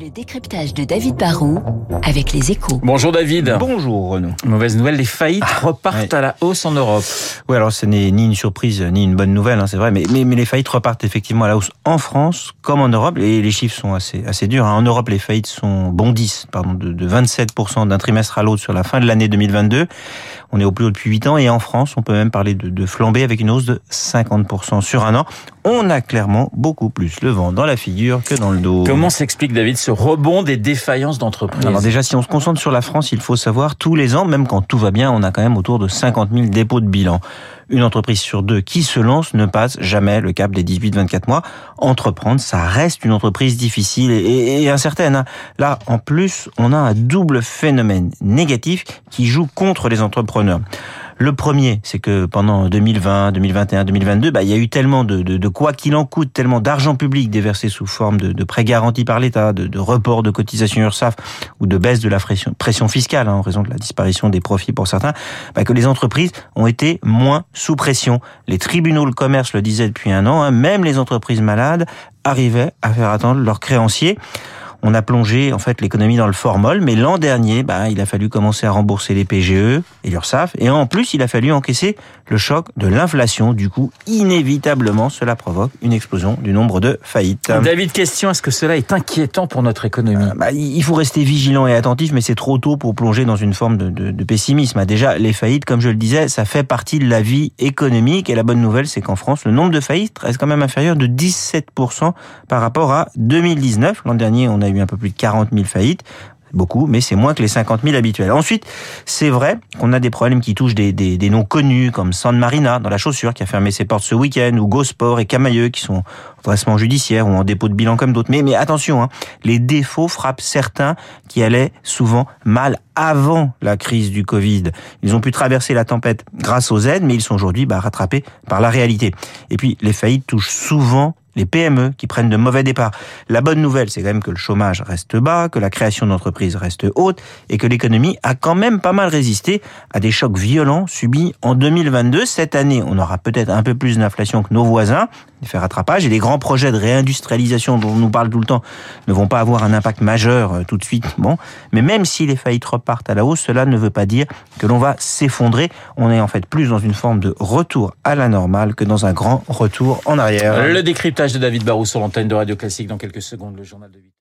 Le décryptage de David Barrault avec les échos. Bonjour David. Bonjour Renaud. Mauvaise nouvelle, les faillites repartent ouais. à la hausse en Europe. Oui, alors ce n'est ni une surprise ni une bonne nouvelle, hein, c'est vrai, mais, mais, mais, les faillites repartent effectivement à la hausse en France comme en Europe, et les chiffres sont assez, assez durs. Hein. En Europe, les faillites sont bondissent pardon, de, de 27% d'un trimestre à l'autre sur la fin de l'année 2022. On est au plus haut depuis 8 ans, et en France, on peut même parler de, de flambée avec une hausse de 50% sur un an. On a clairement beaucoup plus le vent dans la figure que dans le dos. Comment s'explique David ce rebond des défaillances d'entreprises Alors déjà, si on se concentre sur la France, il faut savoir tous les ans, même quand tout va bien, on a quand même autour de 50 000 dépôts de bilan. Une entreprise sur deux qui se lance ne passe jamais le cap des 18-24 mois. Entreprendre, ça reste une entreprise difficile et, incertaine. Hein. Là, en plus, on a un double phénomène négatif qui joue contre les entrepreneurs. Le premier, c'est que pendant 2020, 2021, 2022, bah, il y a eu tellement de, de, de quoi qu'il en coûte, tellement d'argent public déversé sous forme de, de prêts garantis par l'État, de, de report de cotisation URSAF ou de baisse de la pression, pression fiscale hein, en raison de la disparition des profits pour certains, bah, que les entreprises ont été moins sous pression. Les tribunaux de commerce le disaient depuis un an, hein, même les entreprises malades arrivaient à faire attendre leurs créanciers on a plongé en fait l'économie dans le formol, mais l'an dernier, bah, il a fallu commencer à rembourser les PGE et l'URSSAF, et en plus, il a fallu encaisser le choc de l'inflation. Du coup, inévitablement, cela provoque une explosion du nombre de faillites. David, question est-ce que cela est inquiétant pour notre économie? Euh, bah, Il faut rester vigilant et attentif, mais c'est trop tôt pour plonger dans une forme de, de, de pessimisme. Déjà, les faillites, comme je le disais, ça fait partie de la vie économique, et la bonne nouvelle, c'est qu'en France, le nombre de faillites reste quand même inférieur de 17% par rapport à 2019. L'an dernier, on a eu un peu plus de 40 000 faillites beaucoup, mais c'est moins que les 50 000 habituels. Ensuite, c'est vrai qu'on a des problèmes qui touchent des, noms connus, comme San Marina, dans la chaussure, qui a fermé ses portes ce week-end, ou Gosport et Camailleux, qui sont en dressement judiciaire ou en dépôt de bilan comme d'autres. Mais, mais attention, hein, les défauts frappent certains qui allaient souvent mal avant la crise du Covid. Ils ont pu traverser la tempête grâce aux aides, mais ils sont aujourd'hui bah, rattrapés par la réalité. Et puis, les faillites touchent souvent les PME qui prennent de mauvais départs. La bonne nouvelle, c'est quand même que le chômage reste bas, que la création d'entreprises reste haute et que l'économie a quand même pas mal résisté à des chocs violents subis en 2022. Cette année, on aura peut-être un peu plus d'inflation que nos voisins, des rattrapage et les grands projets de réindustrialisation dont on nous parle tout le temps ne vont pas avoir un impact majeur euh, tout de suite. Bon, mais même si les faillites repartent à la hausse, cela ne veut pas dire que l'on va s'effondrer. On est en fait plus dans une forme de retour à la normale que dans un grand retour en arrière. Le décryptage de David Barrou sur l'antenne de Radio Classique dans quelques secondes, le journal de 8.